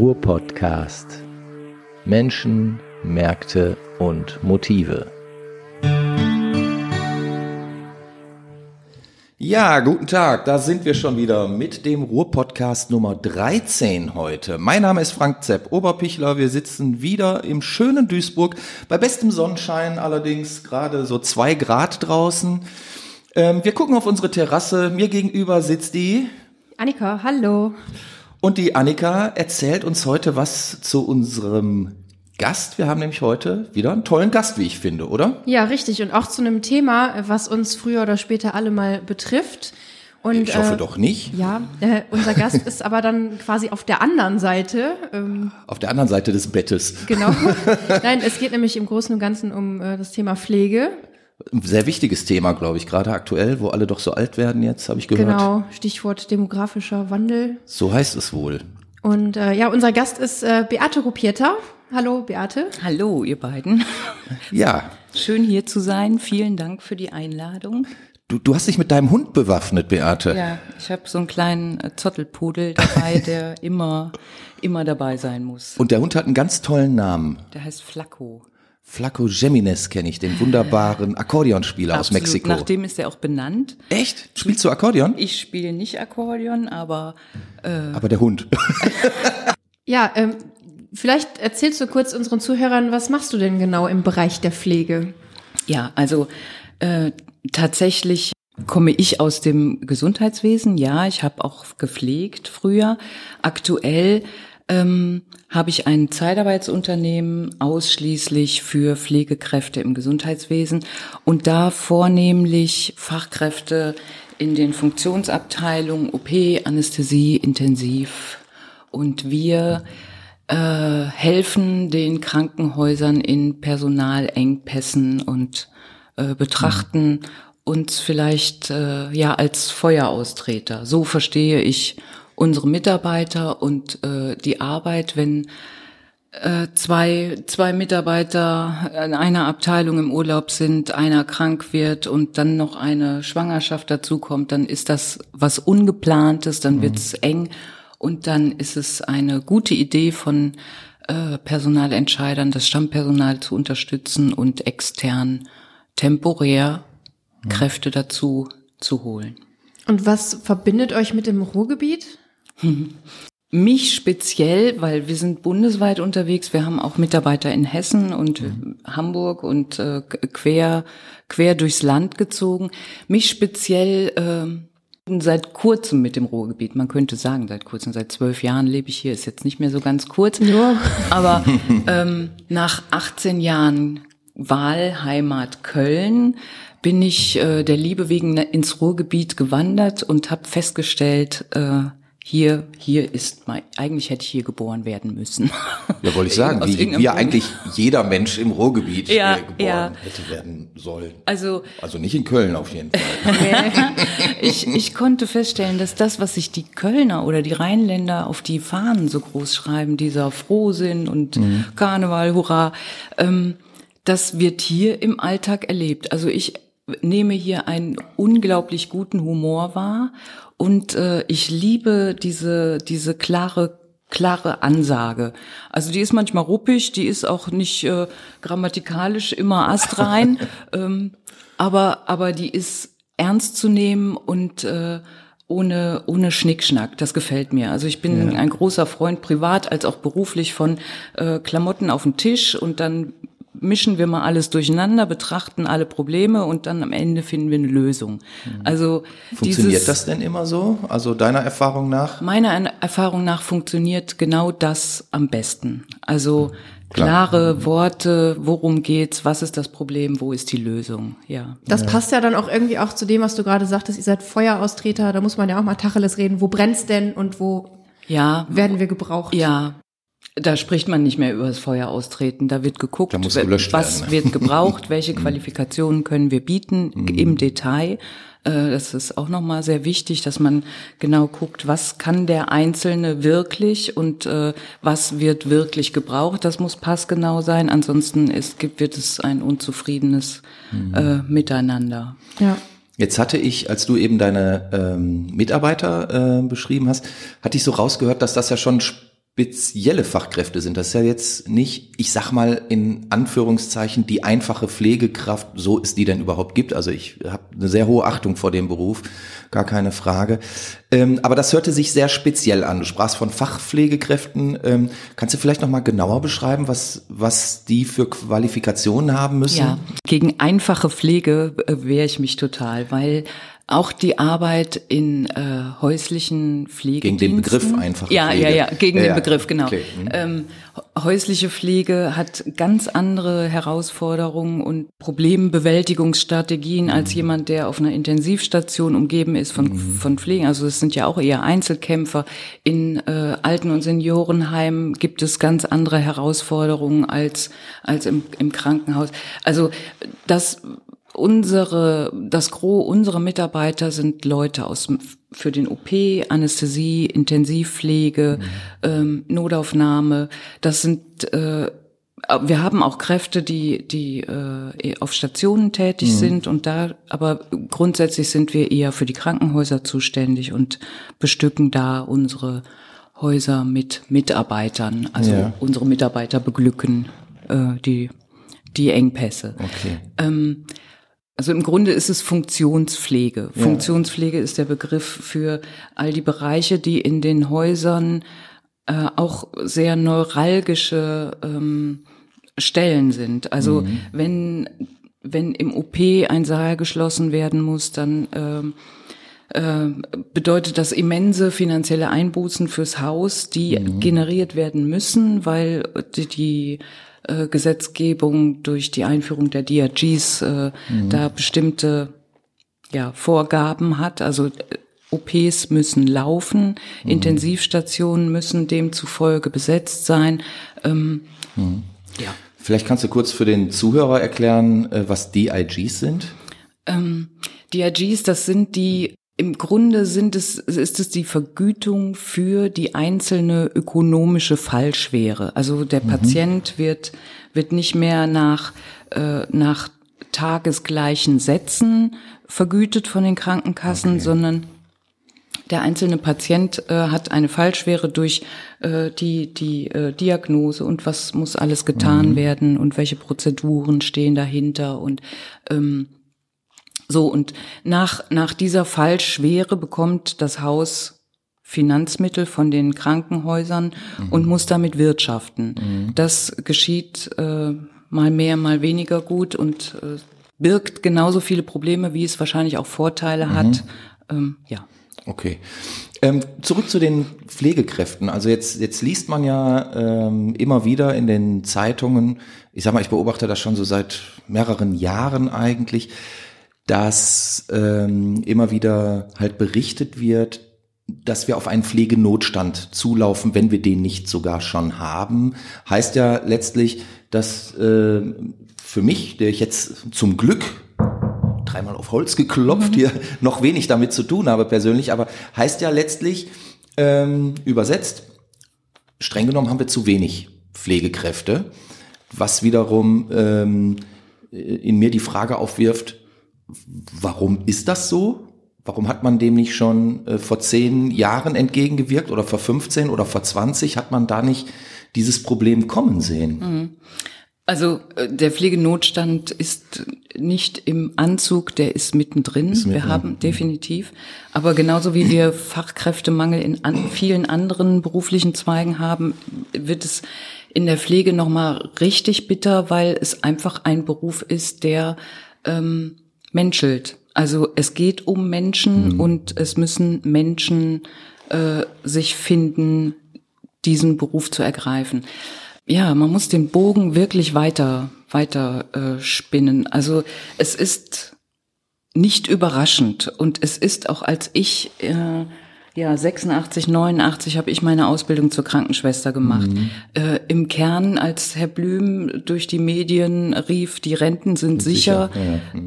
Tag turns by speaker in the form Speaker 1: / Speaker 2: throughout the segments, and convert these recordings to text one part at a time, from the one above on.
Speaker 1: Ruhr-Podcast. Menschen, Märkte und Motive.
Speaker 2: Ja, guten Tag, da sind wir schon wieder mit dem Ruhr-Podcast Nummer 13 heute. Mein Name ist Frank Zepp, Oberpichler. Wir sitzen wieder im schönen Duisburg, bei bestem Sonnenschein allerdings, gerade so zwei Grad draußen. Ähm, wir gucken auf unsere Terrasse. Mir gegenüber sitzt die
Speaker 3: Annika, hallo.
Speaker 2: Und die Annika erzählt uns heute was zu unserem Gast. Wir haben nämlich heute wieder einen tollen Gast, wie ich finde, oder?
Speaker 3: Ja, richtig. Und auch zu einem Thema, was uns früher oder später alle mal betrifft. Und,
Speaker 2: ich hoffe
Speaker 3: äh,
Speaker 2: doch nicht.
Speaker 3: Ja, äh, unser Gast ist aber dann quasi auf der anderen Seite. Ähm,
Speaker 2: auf der anderen Seite des Bettes.
Speaker 3: Genau. Nein, es geht nämlich im Großen und Ganzen um äh, das Thema Pflege.
Speaker 2: Ein sehr wichtiges Thema, glaube ich, gerade aktuell, wo alle doch so alt werden jetzt, habe ich gehört.
Speaker 3: Genau, Stichwort demografischer Wandel.
Speaker 2: So heißt es wohl.
Speaker 3: Und äh, ja, unser Gast ist äh, Beate Rupieta. Hallo, Beate.
Speaker 4: Hallo, ihr beiden.
Speaker 2: Ja.
Speaker 4: Schön hier zu sein. Vielen Dank für die Einladung.
Speaker 2: Du, du hast dich mit deinem Hund bewaffnet, Beate.
Speaker 4: Ja, ich habe so einen kleinen äh, Zottelpudel dabei, der immer, immer dabei sein muss.
Speaker 2: Und der Hund hat einen ganz tollen Namen.
Speaker 4: Der heißt Flacco.
Speaker 2: Flacco Gemines kenne ich, den wunderbaren Akkordeonspieler aus
Speaker 4: Absolut.
Speaker 2: Mexiko.
Speaker 4: Nach dem ist er auch benannt.
Speaker 2: Echt? Spielst du Akkordeon?
Speaker 4: Ich spiele nicht Akkordeon, aber
Speaker 2: Aber der Hund.
Speaker 3: Ja, ähm, vielleicht erzählst du kurz unseren Zuhörern, was machst du denn genau im Bereich der Pflege?
Speaker 4: Ja, also äh, tatsächlich komme ich aus dem Gesundheitswesen. Ja, ich habe auch gepflegt früher. Aktuell ähm, habe ich ein Zeitarbeitsunternehmen ausschließlich für Pflegekräfte im Gesundheitswesen und da vornehmlich Fachkräfte in den Funktionsabteilungen OP, Anästhesie, Intensiv und wir äh, helfen den Krankenhäusern in Personalengpässen und äh, betrachten uns vielleicht äh, ja als Feueraustreter. So verstehe ich unsere Mitarbeiter und äh, die Arbeit, wenn äh, zwei, zwei Mitarbeiter in einer Abteilung im Urlaub sind, einer krank wird und dann noch eine Schwangerschaft dazukommt, dann ist das was Ungeplantes, dann wird's eng und dann ist es eine gute Idee von äh, Personalentscheidern, das Stammpersonal zu unterstützen und extern temporär Kräfte dazu zu holen.
Speaker 3: Und was verbindet euch mit dem Ruhrgebiet?
Speaker 4: Mich speziell, weil wir sind bundesweit unterwegs. Wir haben auch Mitarbeiter in Hessen und
Speaker 2: Mhm.
Speaker 4: Hamburg und äh, quer quer durchs Land gezogen. Mich speziell äh, seit kurzem mit dem Ruhrgebiet. Man könnte sagen seit kurzem, seit zwölf Jahren lebe ich hier. Ist jetzt nicht mehr so ganz kurz,
Speaker 3: Ja.
Speaker 4: aber ähm, nach 18 Jahren Wahlheimat Köln bin ich äh, der Liebe wegen ins Ruhrgebiet gewandert und habe festgestellt, äh, hier, hier ist mein, eigentlich hätte ich hier geboren werden müssen.
Speaker 2: Ja, wollte ich sagen, wie, wie eigentlich jeder Mensch im Ruhrgebiet
Speaker 4: Ja,
Speaker 2: äh, geboren
Speaker 4: ja.
Speaker 2: hätte werden sollen.
Speaker 4: Also
Speaker 2: Also nicht in Köln auf jeden Fall.
Speaker 4: ich, ich konnte feststellen, dass das, was sich die Kölner oder die Rheinländer auf die Fahnen so groß schreiben, dieser Frohsinn und Karneval, Hurra, ähm, das wird hier im Alltag erlebt. Also ich nehme hier einen unglaublich guten Humor wahr und äh, ich liebe diese diese klare klare Ansage. Also die ist manchmal ruppig, die ist auch nicht äh, grammatikalisch immer astrein, ähm, aber aber die ist ernst zu nehmen und äh, ohne ohne Schnickschnack. Das gefällt mir. Also ich bin ein großer Freund privat als auch beruflich von äh, Klamotten auf den Tisch und dann mischen wir mal alles durcheinander, betrachten alle Probleme und dann am Ende finden wir eine Lösung. Also
Speaker 2: Funktioniert
Speaker 4: dieses,
Speaker 2: das denn immer so? Also deiner Erfahrung nach?
Speaker 4: Meiner Erfahrung nach funktioniert genau das am besten. Also
Speaker 2: Klar.
Speaker 4: klare Worte, worum geht's, was ist das Problem, wo ist die Lösung? Ja.
Speaker 3: Das passt ja dann auch irgendwie auch zu dem, was du gerade sagtest, ihr seid Feueraustreter, da muss man ja auch mal Tacheles reden. Wo brennt's denn und wo
Speaker 4: Ja,
Speaker 3: werden wir gebraucht?
Speaker 4: ja. Da spricht man nicht mehr über das Feuer austreten. Da wird geguckt,
Speaker 2: Da muss gelöscht
Speaker 4: was
Speaker 2: werden.
Speaker 4: wird gebraucht, welche Qualifikationen können wir bieten im Detail. Äh, Das ist auch nochmal sehr wichtig, dass man genau guckt, was kann der Einzelne wirklich und äh, was wird wirklich gebraucht. Das muss passgenau sein. Ansonsten ist, gibt, wird es ein unzufriedenes äh, Miteinander.
Speaker 3: Ja.
Speaker 2: Jetzt hatte ich, als du eben deine ähm, Mitarbeiter äh, beschrieben hast, hatte ich so rausgehört, dass das ja schon spezielle Fachkräfte sind. Das ist ja jetzt nicht, ich sag mal in Anführungszeichen, die einfache Pflegekraft, so es die denn überhaupt gibt. Also ich habe eine sehr hohe Achtung vor dem Beruf, gar keine Frage. Ähm, aber das hörte sich sehr speziell an. Du sprachst von Fachpflegekräften. Ähm, kannst du vielleicht noch mal genauer beschreiben, was, was die für Qualifikationen haben müssen?
Speaker 4: Ja, gegen einfache Pflege äh, wehre ich mich total, weil auch die Arbeit in äh, häuslichen Pflegediensten.
Speaker 2: Gegen den Begriff einfach.
Speaker 4: Ja,
Speaker 2: Pflege.
Speaker 4: ja, ja, gegen
Speaker 2: Ja,
Speaker 4: den
Speaker 2: ja.
Speaker 4: Begriff, genau.
Speaker 2: Okay. Mhm.
Speaker 4: Ähm, häusliche Pflege hat ganz andere Herausforderungen und Problembewältigungsstrategien
Speaker 2: Mhm.
Speaker 4: als jemand, der auf einer Intensivstation umgeben ist von, von Pflegen. Also es sind ja auch eher Einzelkämpfer. In äh, Alten- und Seniorenheimen gibt es ganz andere Herausforderungen als, als im, im Krankenhaus. Also das unsere, das Gros unserer Mitarbeiter sind Leute aus für den OP, Anästhesie, Intensivpflege, ähm, Notaufnahme. Das sind äh, wir haben auch Kräfte, die die äh, auf Stationen tätig sind und da, aber grundsätzlich sind wir eher für die Krankenhäuser zuständig und bestücken da unsere Häuser mit Mitarbeitern, also
Speaker 2: Ja.
Speaker 4: unsere Mitarbeiter beglücken äh, die die Engpässe.
Speaker 2: Okay.
Speaker 4: Ähm, also im Grunde ist es Funktionspflege. Funktionspflege ist der Begriff für all die Bereiche, die in den Häusern äh, auch sehr neuralgische ähm, Stellen sind. Also wenn wenn im OP ein Saal geschlossen werden muss, dann ähm, äh, bedeutet das immense finanzielle Einbußen fürs Haus, die generiert werden müssen, weil die, die äh, Gesetzgebung durch die Einführung der DRGs äh, da bestimmte ja, Vorgaben hat. Also äh, OPs müssen laufen, Intensivstationen müssen demzufolge besetzt sein. Ähm, Ja.
Speaker 2: Vielleicht kannst du kurz für den Zuhörer erklären, äh, was DIGs sind?
Speaker 4: Ähm, DRGs, das sind die, im Grunde sind es, ist es die Vergütung für die einzelne ökonomische Fallschwere. Also der Patient wird, wird nicht mehr nach, äh, nach tagesgleichen Sätzen vergütet von den Krankenkassen, sondern der einzelne Patient äh, hat eine Fallschwere durch äh, die, die äh, Diagnose und was muss alles getan werden und welche Prozeduren stehen dahinter und ähm, so und nach, nach dieser Fallschwere bekommt das Haus Finanzmittel von den Krankenhäusern und muss damit wirtschaften. Das geschieht äh, mal mehr, mal weniger gut und äh, birgt genauso viele Probleme, wie es wahrscheinlich auch Vorteile hat. Ähm, ja.
Speaker 2: Okay. Ähm, zurück zu den Pflegekräften. Also jetzt, jetzt liest man ja ähm, immer wieder in den Zeitungen, ich sag mal, ich beobachte das schon so seit mehreren Jahren eigentlich, dass ähm, immer wieder halt berichtet wird, dass wir auf einen Pflegenotstand zulaufen, wenn wir den nicht sogar schon haben. Heißt ja letztlich, dass äh, für mich, der ich jetzt zum Glück dreimal auf Holz geklopft, hier noch wenig damit zu tun habe persönlich, aber heißt ja letztlich ähm, übersetzt, streng genommen haben wir zu wenig Pflegekräfte, was wiederum ähm, in mir die Frage aufwirft, warum ist das so? Warum hat man dem nicht schon äh, vor zehn Jahren entgegengewirkt oder vor 15 oder vor 20? Hat man da nicht dieses Problem kommen sehen?
Speaker 4: Also äh, der Pflegenotstand ist nicht im Anzug, der ist mittendrin.
Speaker 2: mittendrin.
Speaker 4: Wir haben definitiv. Aber genauso wie wir Fachkräftemangel in an, vielen anderen beruflichen Zweigen haben, wird es in der Pflege nochmal richtig bitter, weil es einfach ein Beruf ist, der ähm, menschelt. Also es geht um Menschen und es müssen Menschen äh, sich finden, diesen Beruf zu ergreifen. Ja, man muss den Bogen wirklich weiter, weiter äh, spinnen. Also es ist nicht überraschend und es ist auch als ich äh, ja 86, 89 habe ich meine Ausbildung zur Krankenschwester gemacht. Äh, Im Kern, als Herr Blüm durch die Medien rief, die Renten sind sicher,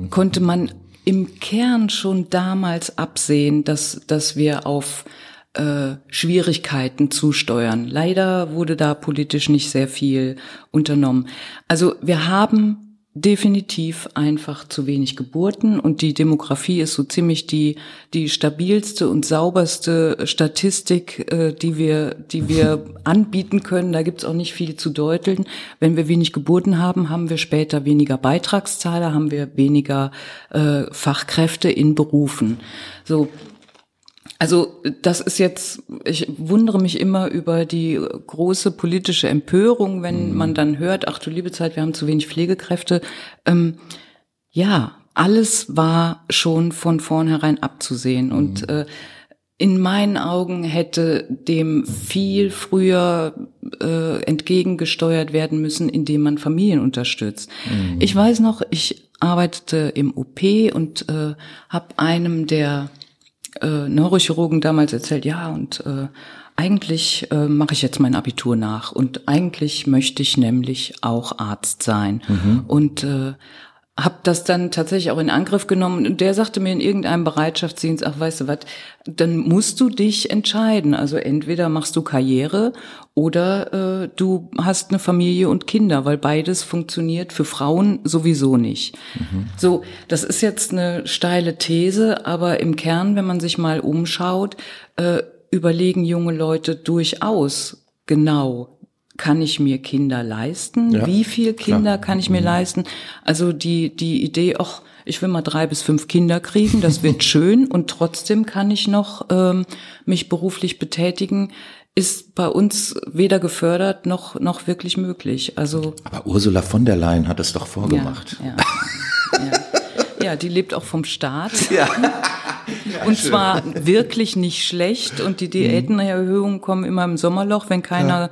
Speaker 4: konnte man im Kern schon damals absehen, dass dass wir auf äh, Schwierigkeiten zusteuern. Leider wurde da politisch nicht sehr viel unternommen. Also wir haben definitiv einfach zu wenig Geburten und die Demografie ist so ziemlich die die stabilste und sauberste Statistik, äh, die wir die wir anbieten können. Da gibt's auch nicht viel zu deuteln. Wenn wir wenig Geburten haben, haben wir später weniger Beitragszahler, haben wir weniger äh, Fachkräfte in Berufen. So also das ist jetzt, ich wundere mich immer über die große politische Empörung, wenn mhm. man dann hört, ach du liebe Zeit, wir haben zu wenig Pflegekräfte. Ähm, ja, alles war schon von vornherein abzusehen mhm. und äh, in meinen Augen hätte dem viel früher äh, entgegengesteuert werden müssen, indem man Familien unterstützt. Mhm. Ich weiß noch, ich arbeitete im OP und äh, habe einem der äh, Neurochirurgen damals erzählt, ja, und äh, eigentlich äh, mache ich jetzt mein Abitur nach und eigentlich möchte ich nämlich auch Arzt sein. Mhm. Und äh, habe das dann tatsächlich auch in Angriff genommen und der sagte mir in irgendeinem Bereitschaftsdienst, ach weißt du was, dann musst du dich entscheiden. Also entweder machst du Karriere oder äh, du hast eine Familie und Kinder, weil beides funktioniert für Frauen sowieso nicht. Mhm. So, das ist jetzt eine steile These, aber im Kern, wenn man sich mal umschaut, äh, überlegen junge Leute durchaus genau, kann ich mir Kinder leisten? Ja, Wie viel Kinder klar. kann ich mir mhm. leisten? Also die, die Idee, ach, ich will mal drei bis fünf Kinder kriegen, das wird schön und trotzdem kann ich noch ähm, mich beruflich betätigen, ist bei uns weder gefördert noch, noch wirklich möglich. Also
Speaker 2: Aber Ursula von der Leyen hat es doch vorgemacht.
Speaker 4: Ja, ja, ja. ja die lebt auch vom Staat. Ja. und schön. zwar wirklich nicht schlecht. Und die Diätenerhöhungen kommen immer im Sommerloch, wenn keiner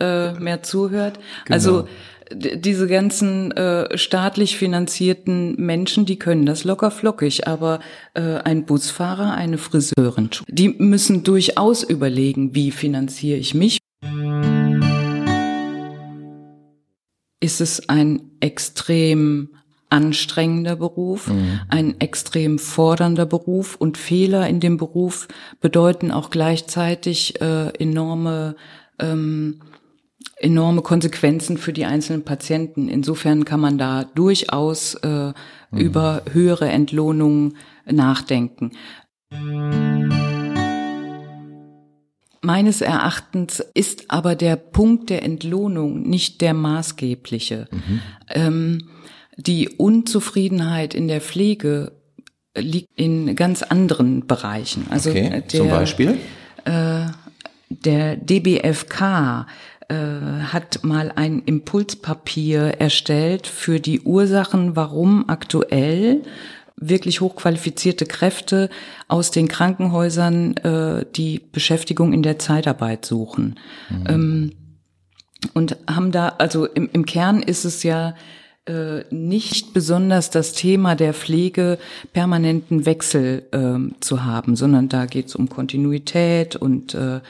Speaker 4: ja. äh, mehr zuhört. Genau. Also diese ganzen äh, staatlich finanzierten Menschen, die können das locker flockig, aber äh, ein Busfahrer, eine Friseurin, die müssen durchaus überlegen, wie finanziere ich mich. Ist es ein extrem anstrengender Beruf, mhm. ein extrem fordernder Beruf und Fehler in dem Beruf bedeuten auch gleichzeitig äh, enorme ähm, enorme Konsequenzen für die einzelnen Patienten. Insofern kann man da durchaus äh, mhm. über höhere Entlohnungen nachdenken. Meines Erachtens ist aber der Punkt der Entlohnung nicht der maßgebliche. Mhm. Ähm, die Unzufriedenheit in der Pflege liegt in ganz anderen Bereichen.
Speaker 2: Also okay, der, zum Beispiel?
Speaker 4: Äh, der DBFK äh, hat mal ein Impulspapier erstellt für die Ursachen, warum aktuell wirklich hochqualifizierte Kräfte aus den Krankenhäusern äh, die Beschäftigung in der Zeitarbeit suchen. Mhm. Ähm, und haben da, also im, im Kern ist es ja äh, nicht besonders das Thema der Pflege permanenten Wechsel äh, zu haben, sondern da geht es um Kontinuität und äh,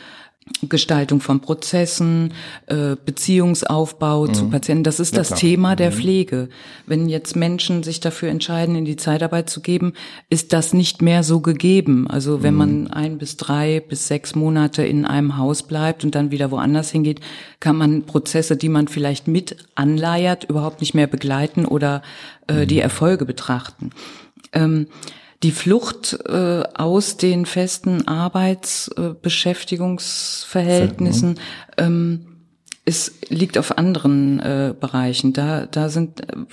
Speaker 4: Gestaltung von Prozessen, äh, Beziehungsaufbau mhm. zu Patienten. Das ist ja, das klar. Thema der mhm. Pflege. Wenn jetzt Menschen sich dafür entscheiden, in die Zeitarbeit zu geben, ist das nicht mehr so gegeben. Also wenn mhm. man ein bis drei bis sechs Monate in einem Haus bleibt und dann wieder woanders hingeht, kann man Prozesse, die man vielleicht mit anleiert, überhaupt nicht mehr begleiten oder äh, die mhm. Erfolge betrachten. Ähm, die Flucht äh, aus den festen Arbeitsbeschäftigungsverhältnissen äh, ähm, es liegt auf anderen äh, Bereichen. Da, da sind äh,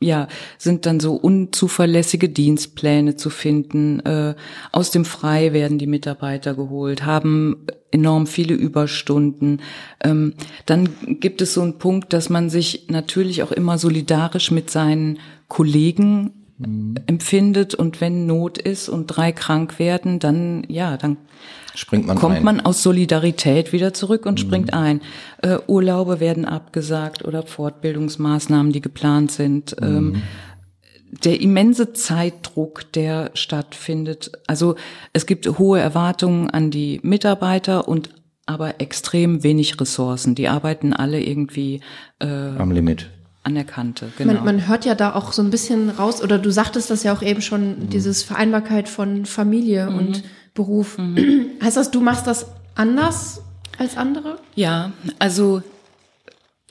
Speaker 4: ja sind dann so unzuverlässige Dienstpläne zu finden. Äh, aus dem Frei werden die Mitarbeiter geholt, haben enorm viele Überstunden. Ähm, dann gibt es so einen Punkt, dass man sich natürlich auch immer solidarisch mit seinen Kollegen mhm. empfindet und wenn Not ist und drei krank werden, dann ja, dann
Speaker 2: springt man
Speaker 4: kommt
Speaker 2: ein.
Speaker 4: man aus Solidarität wieder zurück und mhm. springt ein. Äh, Urlaube werden abgesagt oder Fortbildungsmaßnahmen, die geplant sind. Mhm. Ähm, der immense Zeitdruck, der stattfindet. Also es gibt hohe Erwartungen an die Mitarbeiter und aber extrem wenig Ressourcen. Die arbeiten alle irgendwie
Speaker 2: äh, am Limit
Speaker 4: an der Kante. Genau.
Speaker 3: Man, man, hört ja da auch so ein bisschen raus, oder du sagtest das ja auch eben schon, mhm. dieses Vereinbarkeit von Familie mhm. und Beruf. Mhm. Heißt das, du machst das anders als andere?
Speaker 4: Ja, also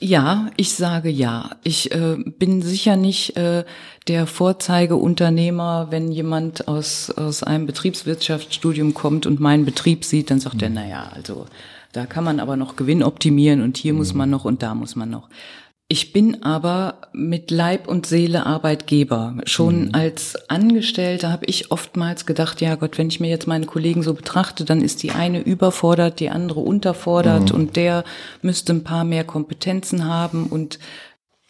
Speaker 4: Ja, ich sage ja. Ich äh, bin sicher nicht äh, der Vorzeigeunternehmer, wenn jemand aus, aus einem Betriebswirtschaftsstudium kommt und meinen Betrieb sieht, dann sagt mhm. er, na ja, also da kann man aber noch Gewinn optimieren und hier mhm. muss man noch und da muss man noch. Ich bin aber mit Leib und Seele Arbeitgeber. Schon mhm. als Angestellter habe ich oftmals gedacht, ja Gott, wenn ich mir jetzt meine Kollegen so betrachte, dann ist die eine überfordert, die andere unterfordert mhm. und der müsste ein paar mehr Kompetenzen haben und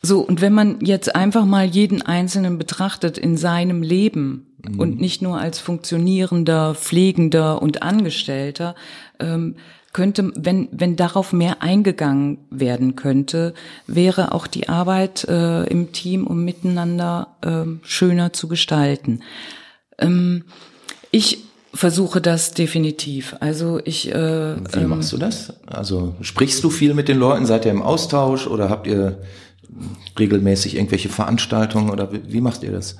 Speaker 4: so. Und wenn man jetzt einfach mal jeden Einzelnen betrachtet in seinem Leben mhm. und nicht nur als funktionierender, pflegender und Angestellter, ähm, könnte, wenn, wenn darauf mehr eingegangen werden könnte, wäre auch die Arbeit äh, im Team und miteinander äh, schöner zu gestalten. Ähm, ich versuche das definitiv. Also ich. Äh,
Speaker 2: Wie ähm, machst du das? Also sprichst du viel mit den Leuten? Seid ihr im Austausch oder habt ihr regelmäßig irgendwelche Veranstaltungen oder wie, wie macht ihr das?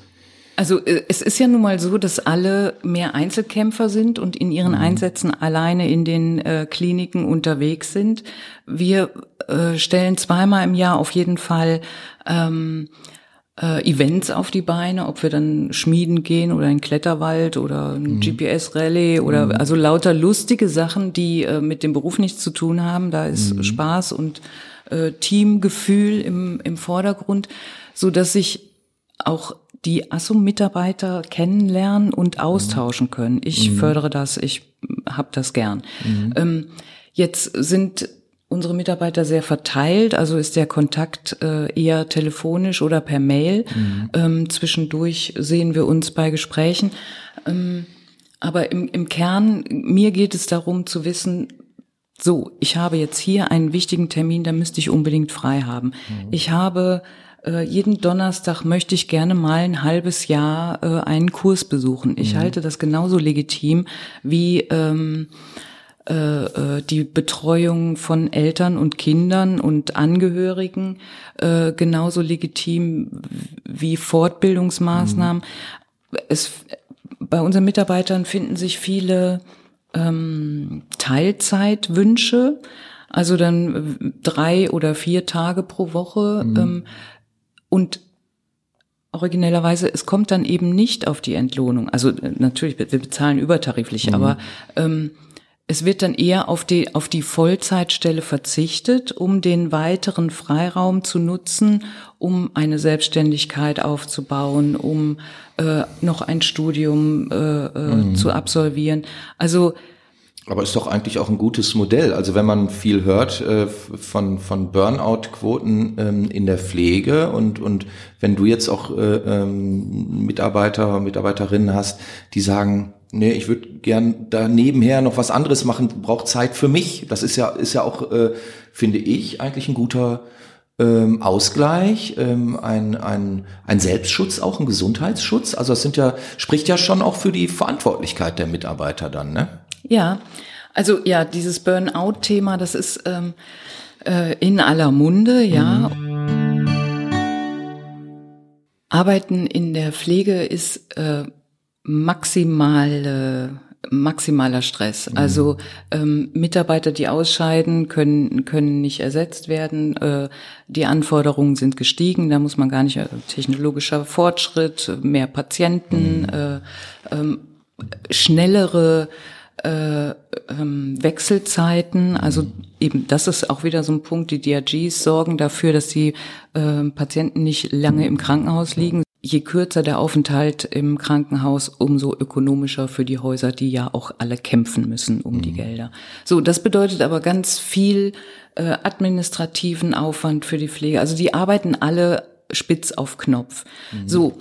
Speaker 4: Also äh, es ist ja nun mal so, dass alle mehr Einzelkämpfer sind und in ihren mhm. Einsätzen alleine in den äh, Kliniken unterwegs sind. Wir äh, stellen zweimal im Jahr auf jeden Fall ähm, äh, Events auf die Beine, ob wir dann schmieden gehen oder in Kletterwald oder ein mhm. GPS-Rallye oder mhm. also lauter lustige Sachen, die äh, mit dem Beruf nichts zu tun haben. Da ist mhm. Spaß und äh, Teamgefühl im, im Vordergrund, so dass sich auch die Assum-Mitarbeiter kennenlernen und austauschen können. Ich mhm. fördere das, ich habe das gern. Mhm. Ähm, jetzt sind unsere Mitarbeiter sehr verteilt, also ist der Kontakt äh, eher telefonisch oder per Mail. Mhm. Ähm, zwischendurch sehen wir uns bei Gesprächen. Ähm, aber im, im Kern, mir geht es darum zu wissen, so, ich habe jetzt hier einen wichtigen Termin, da müsste ich unbedingt frei haben. Mhm. Ich habe äh, jeden Donnerstag möchte ich gerne mal ein halbes Jahr äh, einen Kurs besuchen. Ich mhm. halte das genauso legitim wie ähm, äh, äh, die Betreuung von Eltern und Kindern und Angehörigen äh, genauso legitim wie Fortbildungsmaßnahmen. Mhm. Es, bei unseren Mitarbeitern finden sich viele ähm, Teilzeitwünsche, also dann drei oder vier Tage pro Woche. Mhm. Ähm, und originellerweise, es kommt dann eben nicht auf die Entlohnung. Also äh, natürlich, wir bezahlen übertariflich, mhm. aber ähm, es wird dann eher auf die, auf die Vollzeitstelle verzichtet, um den weiteren Freiraum zu nutzen, um eine Selbstständigkeit aufzubauen, um äh, noch ein Studium äh, äh mhm. zu absolvieren. Also
Speaker 2: aber ist doch eigentlich auch ein gutes Modell. Also wenn man viel hört äh, von, von Burnout-Quoten ähm, in der Pflege und, und wenn du jetzt auch äh, ähm, Mitarbeiter, Mitarbeiterinnen hast, die sagen, nee, ich würde gern da nebenher noch was anderes machen, braucht Zeit für mich. Das ist ja, ist ja auch, äh, finde ich, eigentlich ein guter ähm, Ausgleich, ähm, ein, ein, ein Selbstschutz, auch ein Gesundheitsschutz. Also es sind ja, spricht ja schon auch für die Verantwortlichkeit der Mitarbeiter dann, ne?
Speaker 4: Ja, also ja, dieses Burnout-Thema, das ist ähm, äh, in aller Munde, ja. Arbeiten in der Pflege ist äh, maximale maximaler Stress. Mhm. Also ähm, Mitarbeiter, die ausscheiden, können können nicht ersetzt werden. Äh, die Anforderungen sind gestiegen. Da muss man gar nicht äh, technologischer Fortschritt, mehr Patienten, mhm. äh, ähm, schnellere äh, ähm, Wechselzeiten, also eben das ist auch wieder so ein Punkt, die DRGs sorgen dafür, dass die äh, Patienten nicht lange im Krankenhaus liegen. Je kürzer der Aufenthalt im Krankenhaus, umso ökonomischer für die Häuser, die ja auch alle kämpfen müssen um mhm. die Gelder. So, das bedeutet aber ganz viel äh, administrativen Aufwand für die Pflege. Also die arbeiten alle spitz auf Knopf. Mhm. So,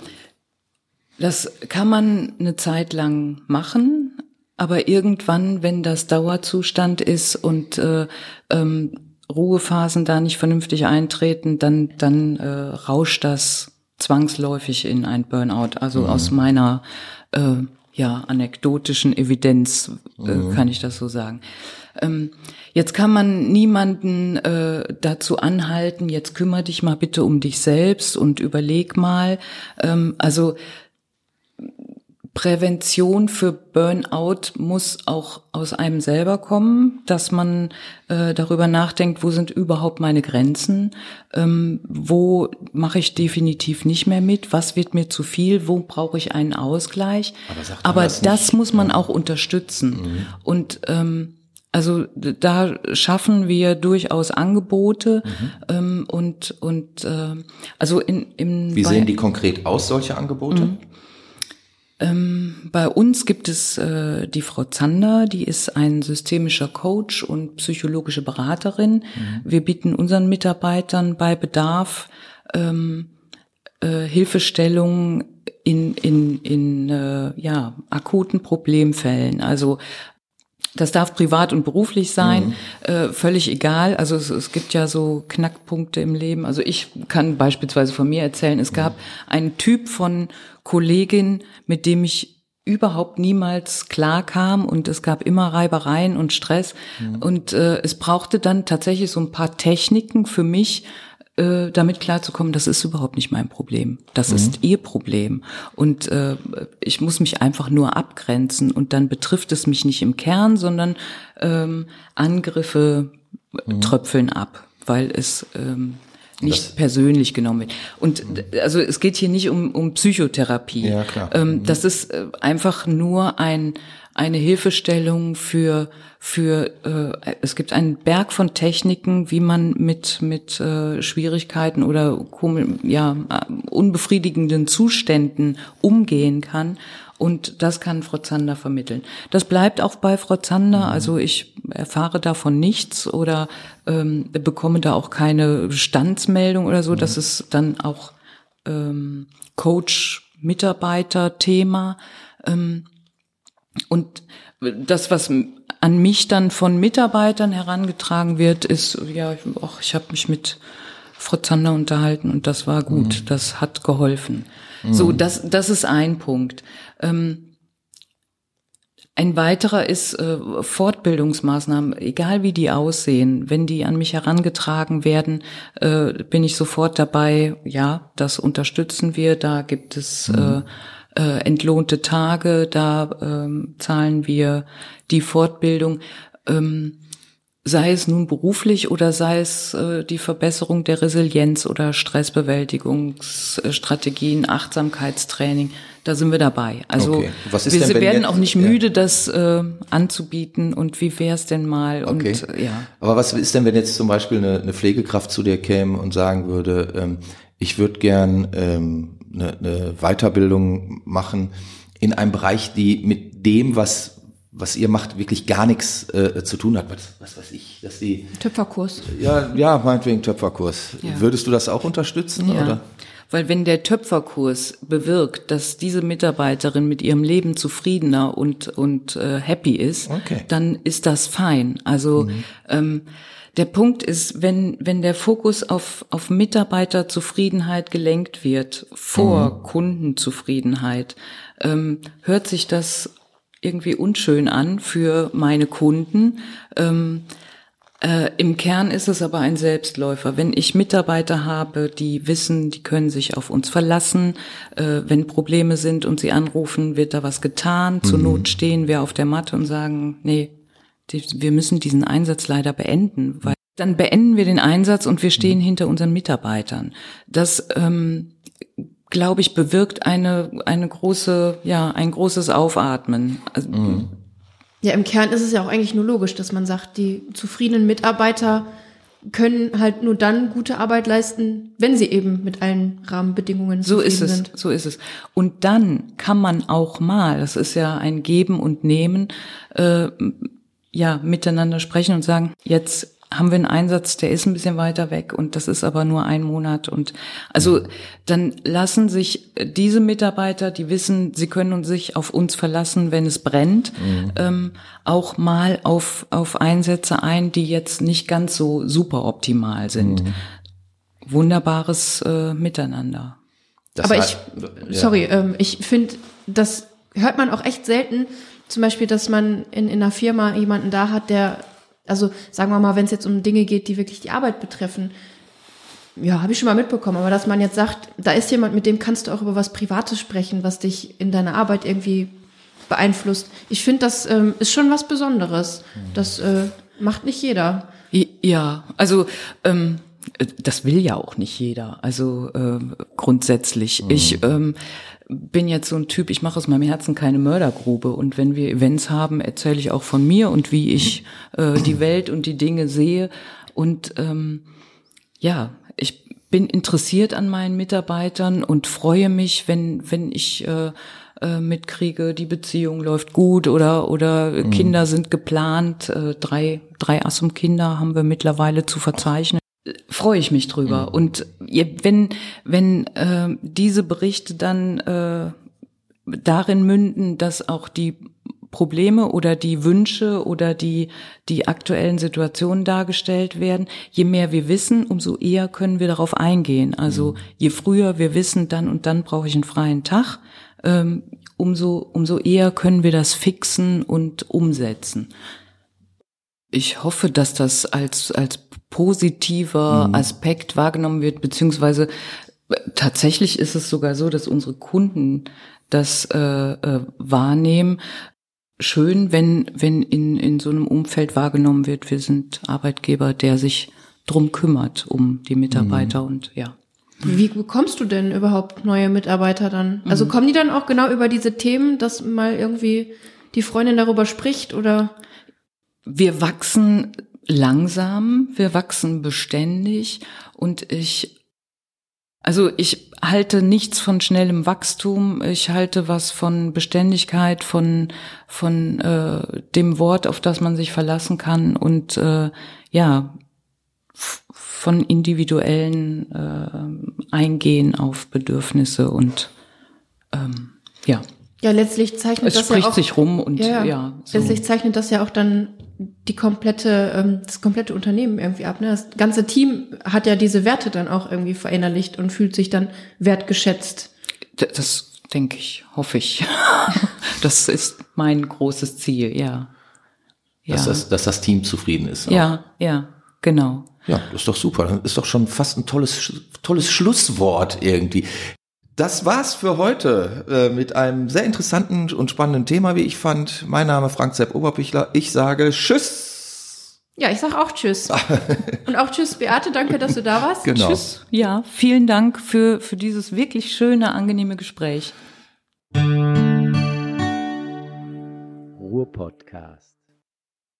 Speaker 4: das kann man eine Zeit lang machen, aber irgendwann, wenn das Dauerzustand ist und äh, ähm, Ruhephasen da nicht vernünftig eintreten, dann, dann äh, rauscht das zwangsläufig in ein Burnout. Also mhm. aus meiner äh, ja, anekdotischen Evidenz äh, mhm. kann ich das so sagen. Ähm, jetzt kann man niemanden äh, dazu anhalten, jetzt kümmere dich mal bitte um dich selbst und überleg mal. Ähm, also Prävention für Burnout muss auch aus einem selber kommen, dass man äh, darüber nachdenkt, wo sind überhaupt meine Grenzen, ähm, wo mache ich definitiv nicht mehr mit, was wird mir zu viel, wo brauche ich einen Ausgleich. Aber, Aber das, das muss man auch unterstützen. Mhm. Und ähm, also da schaffen wir durchaus Angebote mhm. ähm, und und äh, also in im
Speaker 2: wie sehen die konkret aus solche Angebote? Mhm.
Speaker 4: Ähm, bei uns gibt es äh, die Frau Zander, die ist ein systemischer Coach und psychologische Beraterin. Mhm. Wir bieten unseren Mitarbeitern bei Bedarf ähm, äh, Hilfestellung in, in, in äh, ja, akuten Problemfällen. Also das darf privat und beruflich sein, mhm. äh, völlig egal. Also es, es, gibt ja so Knackpunkte im Leben. Also ich kann beispielsweise von mir erzählen, es gab einen Typ von Kollegin, mit dem ich überhaupt niemals klar kam und es gab immer Reibereien und Stress mhm. und äh, es brauchte dann tatsächlich so ein paar Techniken für mich, äh, damit klarzukommen, das ist überhaupt nicht mein Problem. Das mhm. ist ihr Problem. Und äh, ich muss mich einfach nur abgrenzen und dann betrifft es mich nicht im Kern, sondern ähm, Angriffe mhm. tröpfeln ab, weil es ähm, nicht das persönlich genommen wird. Und mhm. also es geht hier nicht um, um Psychotherapie.
Speaker 2: Ja, klar.
Speaker 4: Ähm, mhm. Das ist äh, einfach nur ein eine Hilfestellung für für äh, es gibt einen Berg von Techniken, wie man mit mit äh, Schwierigkeiten oder ja unbefriedigenden Zuständen umgehen kann und das kann Frau Zander vermitteln. Das bleibt auch bei Frau Zander. Mhm. Also ich erfahre davon nichts oder ähm, bekomme da auch keine Standsmeldung oder so. Das ist dann auch ähm, Coach-Mitarbeiter-Thema. Ähm, und das, was an mich dann von Mitarbeitern herangetragen wird, ist, ja, ach, ich habe mich mit Frau Zander unterhalten und das war gut, mhm. das hat geholfen. Mhm. So, das, das ist ein Punkt. Ähm, ein weiterer ist äh, Fortbildungsmaßnahmen, egal wie die aussehen. Wenn die an mich herangetragen werden, äh, bin ich sofort dabei. Ja, das unterstützen wir. Da gibt es mhm. äh, äh, entlohnte Tage, da ähm, zahlen wir die Fortbildung. Ähm, sei es nun beruflich oder sei es äh, die Verbesserung der Resilienz oder Stressbewältigungsstrategien, Achtsamkeitstraining, da sind wir dabei. Also okay. wir denn, werden auch nicht müde, ja. das äh, anzubieten und wie wäre es denn mal
Speaker 2: okay. und ja. Aber was ist denn, wenn jetzt zum Beispiel eine, eine Pflegekraft zu dir käme und sagen würde, ähm, ich würde gern ähm, eine, eine Weiterbildung machen in einem Bereich, die mit dem, was was ihr macht, wirklich gar nichts äh, zu tun hat. Was, was weiß ich, dass die
Speaker 3: Töpferkurs.
Speaker 2: Ja, ja, meinetwegen Töpferkurs. Ja. Würdest du das auch unterstützen ja. oder?
Speaker 4: Weil wenn der Töpferkurs bewirkt, dass diese Mitarbeiterin mit ihrem Leben zufriedener und und äh, happy ist, okay. dann ist das fein. Also mhm. ähm, der Punkt ist, wenn, wenn der Fokus auf, auf Mitarbeiterzufriedenheit gelenkt wird, vor mhm. Kundenzufriedenheit, ähm, hört sich das irgendwie unschön an für meine Kunden. Ähm, äh, Im Kern ist es aber ein Selbstläufer. Wenn ich Mitarbeiter habe, die wissen, die können sich auf uns verlassen, äh, wenn Probleme sind und sie anrufen, wird da was getan. Zur mhm. Not stehen wir auf der Matte und sagen, nee, wir müssen diesen Einsatz leider beenden, weil dann beenden wir den Einsatz und wir stehen mhm. hinter unseren Mitarbeitern. Das ähm, glaube ich, bewirkt eine, eine große, ja, ein großes Aufatmen. Also, mhm.
Speaker 3: Ja, im Kern ist es ja auch eigentlich nur logisch, dass man sagt, die zufriedenen Mitarbeiter können halt nur dann gute Arbeit leisten, wenn sie eben mit allen Rahmenbedingungen
Speaker 4: so ist
Speaker 3: es, sind.
Speaker 4: So ist es. Und dann kann man auch mal, das ist ja ein Geben und Nehmen, äh, ja, miteinander sprechen und sagen, jetzt haben wir einen Einsatz, der ist ein bisschen weiter weg und das ist aber nur ein Monat und also dann lassen sich diese Mitarbeiter, die wissen, sie können sich auf uns verlassen, wenn es brennt, mhm. ähm, auch mal auf auf Einsätze ein, die jetzt nicht ganz so super optimal sind. Mhm. Wunderbares äh, Miteinander.
Speaker 3: Das aber ich, ja. sorry, ähm, ich finde, das hört man auch echt selten. Zum Beispiel, dass man in, in einer Firma jemanden da hat, der also sagen wir mal, wenn es jetzt um Dinge geht, die wirklich die Arbeit betreffen, ja, habe ich schon mal mitbekommen, aber dass man jetzt sagt, da ist jemand, mit dem kannst du auch über was Privates sprechen, was dich in deiner Arbeit irgendwie beeinflusst. Ich finde, das ähm, ist schon was Besonderes. Das äh, macht nicht jeder.
Speaker 4: Ja, also ähm, das will ja auch nicht jeder. Also äh, grundsätzlich. Mhm. Ich ähm, bin jetzt so ein Typ, ich mache aus meinem Herzen keine Mördergrube. Und wenn wir Events haben, erzähle ich auch von mir und wie ich äh, die Welt und die Dinge sehe. Und ähm, ja, ich bin interessiert an meinen Mitarbeitern und freue mich, wenn, wenn ich äh, äh, mitkriege, die Beziehung läuft gut oder oder mhm. Kinder sind geplant, äh, drei drei Assum Kinder haben wir mittlerweile zu verzeichnen. Freue ich mich drüber. Mhm. Und wenn wenn äh, diese Berichte dann äh, darin münden, dass auch die Probleme oder die Wünsche oder die, die aktuellen Situationen dargestellt werden. Je mehr wir wissen, umso eher können wir darauf eingehen. Also mhm. je früher wir wissen, dann und dann brauche ich einen freien Tag, ähm, umso, umso eher können wir das fixen und umsetzen. Ich hoffe, dass das als, als positiver mhm. Aspekt wahrgenommen wird, beziehungsweise äh, tatsächlich ist es sogar so, dass unsere Kunden das äh, äh, wahrnehmen schön, wenn, wenn in, in so einem Umfeld wahrgenommen wird, wir sind Arbeitgeber, der sich drum kümmert, um die Mitarbeiter mhm. und ja.
Speaker 3: Wie bekommst du denn überhaupt neue Mitarbeiter dann? Also mhm. kommen die dann auch genau über diese Themen, dass mal irgendwie die Freundin darüber spricht oder?
Speaker 4: Wir wachsen langsam, wir wachsen beständig und ich also ich halte nichts von schnellem Wachstum. Ich halte was von Beständigkeit, von von äh, dem Wort, auf das man sich verlassen kann und äh, ja von individuellen äh, Eingehen auf Bedürfnisse und ähm, ja.
Speaker 3: Ja, letztlich zeichnet
Speaker 4: es
Speaker 3: das
Speaker 4: spricht
Speaker 3: ja auch,
Speaker 4: sich rum und ja, ja
Speaker 3: so. letztlich zeichnet das ja auch dann die komplette, ähm, das komplette Unternehmen irgendwie ab. Ne? Das ganze Team hat ja diese Werte dann auch irgendwie verinnerlicht und fühlt sich dann wertgeschätzt.
Speaker 4: Das denke ich, hoffe ich. das ist mein großes Ziel, ja.
Speaker 2: ja. Dass, das, dass das Team zufrieden ist.
Speaker 4: Auch. Ja, ja, genau.
Speaker 2: Ja, das ist doch super. Das ist doch schon fast ein tolles, tolles Schlusswort irgendwie. Das war's für heute äh, mit einem sehr interessanten und spannenden Thema, wie ich fand. Mein Name ist Frank Sepp Oberpichler. Ich sage Tschüss.
Speaker 3: Ja, ich sag auch Tschüss. und auch Tschüss, Beate. Danke, dass du da warst.
Speaker 4: Genau. Tschüss. Ja, vielen Dank für, für dieses wirklich schöne, angenehme Gespräch.
Speaker 1: Ruhr Podcast.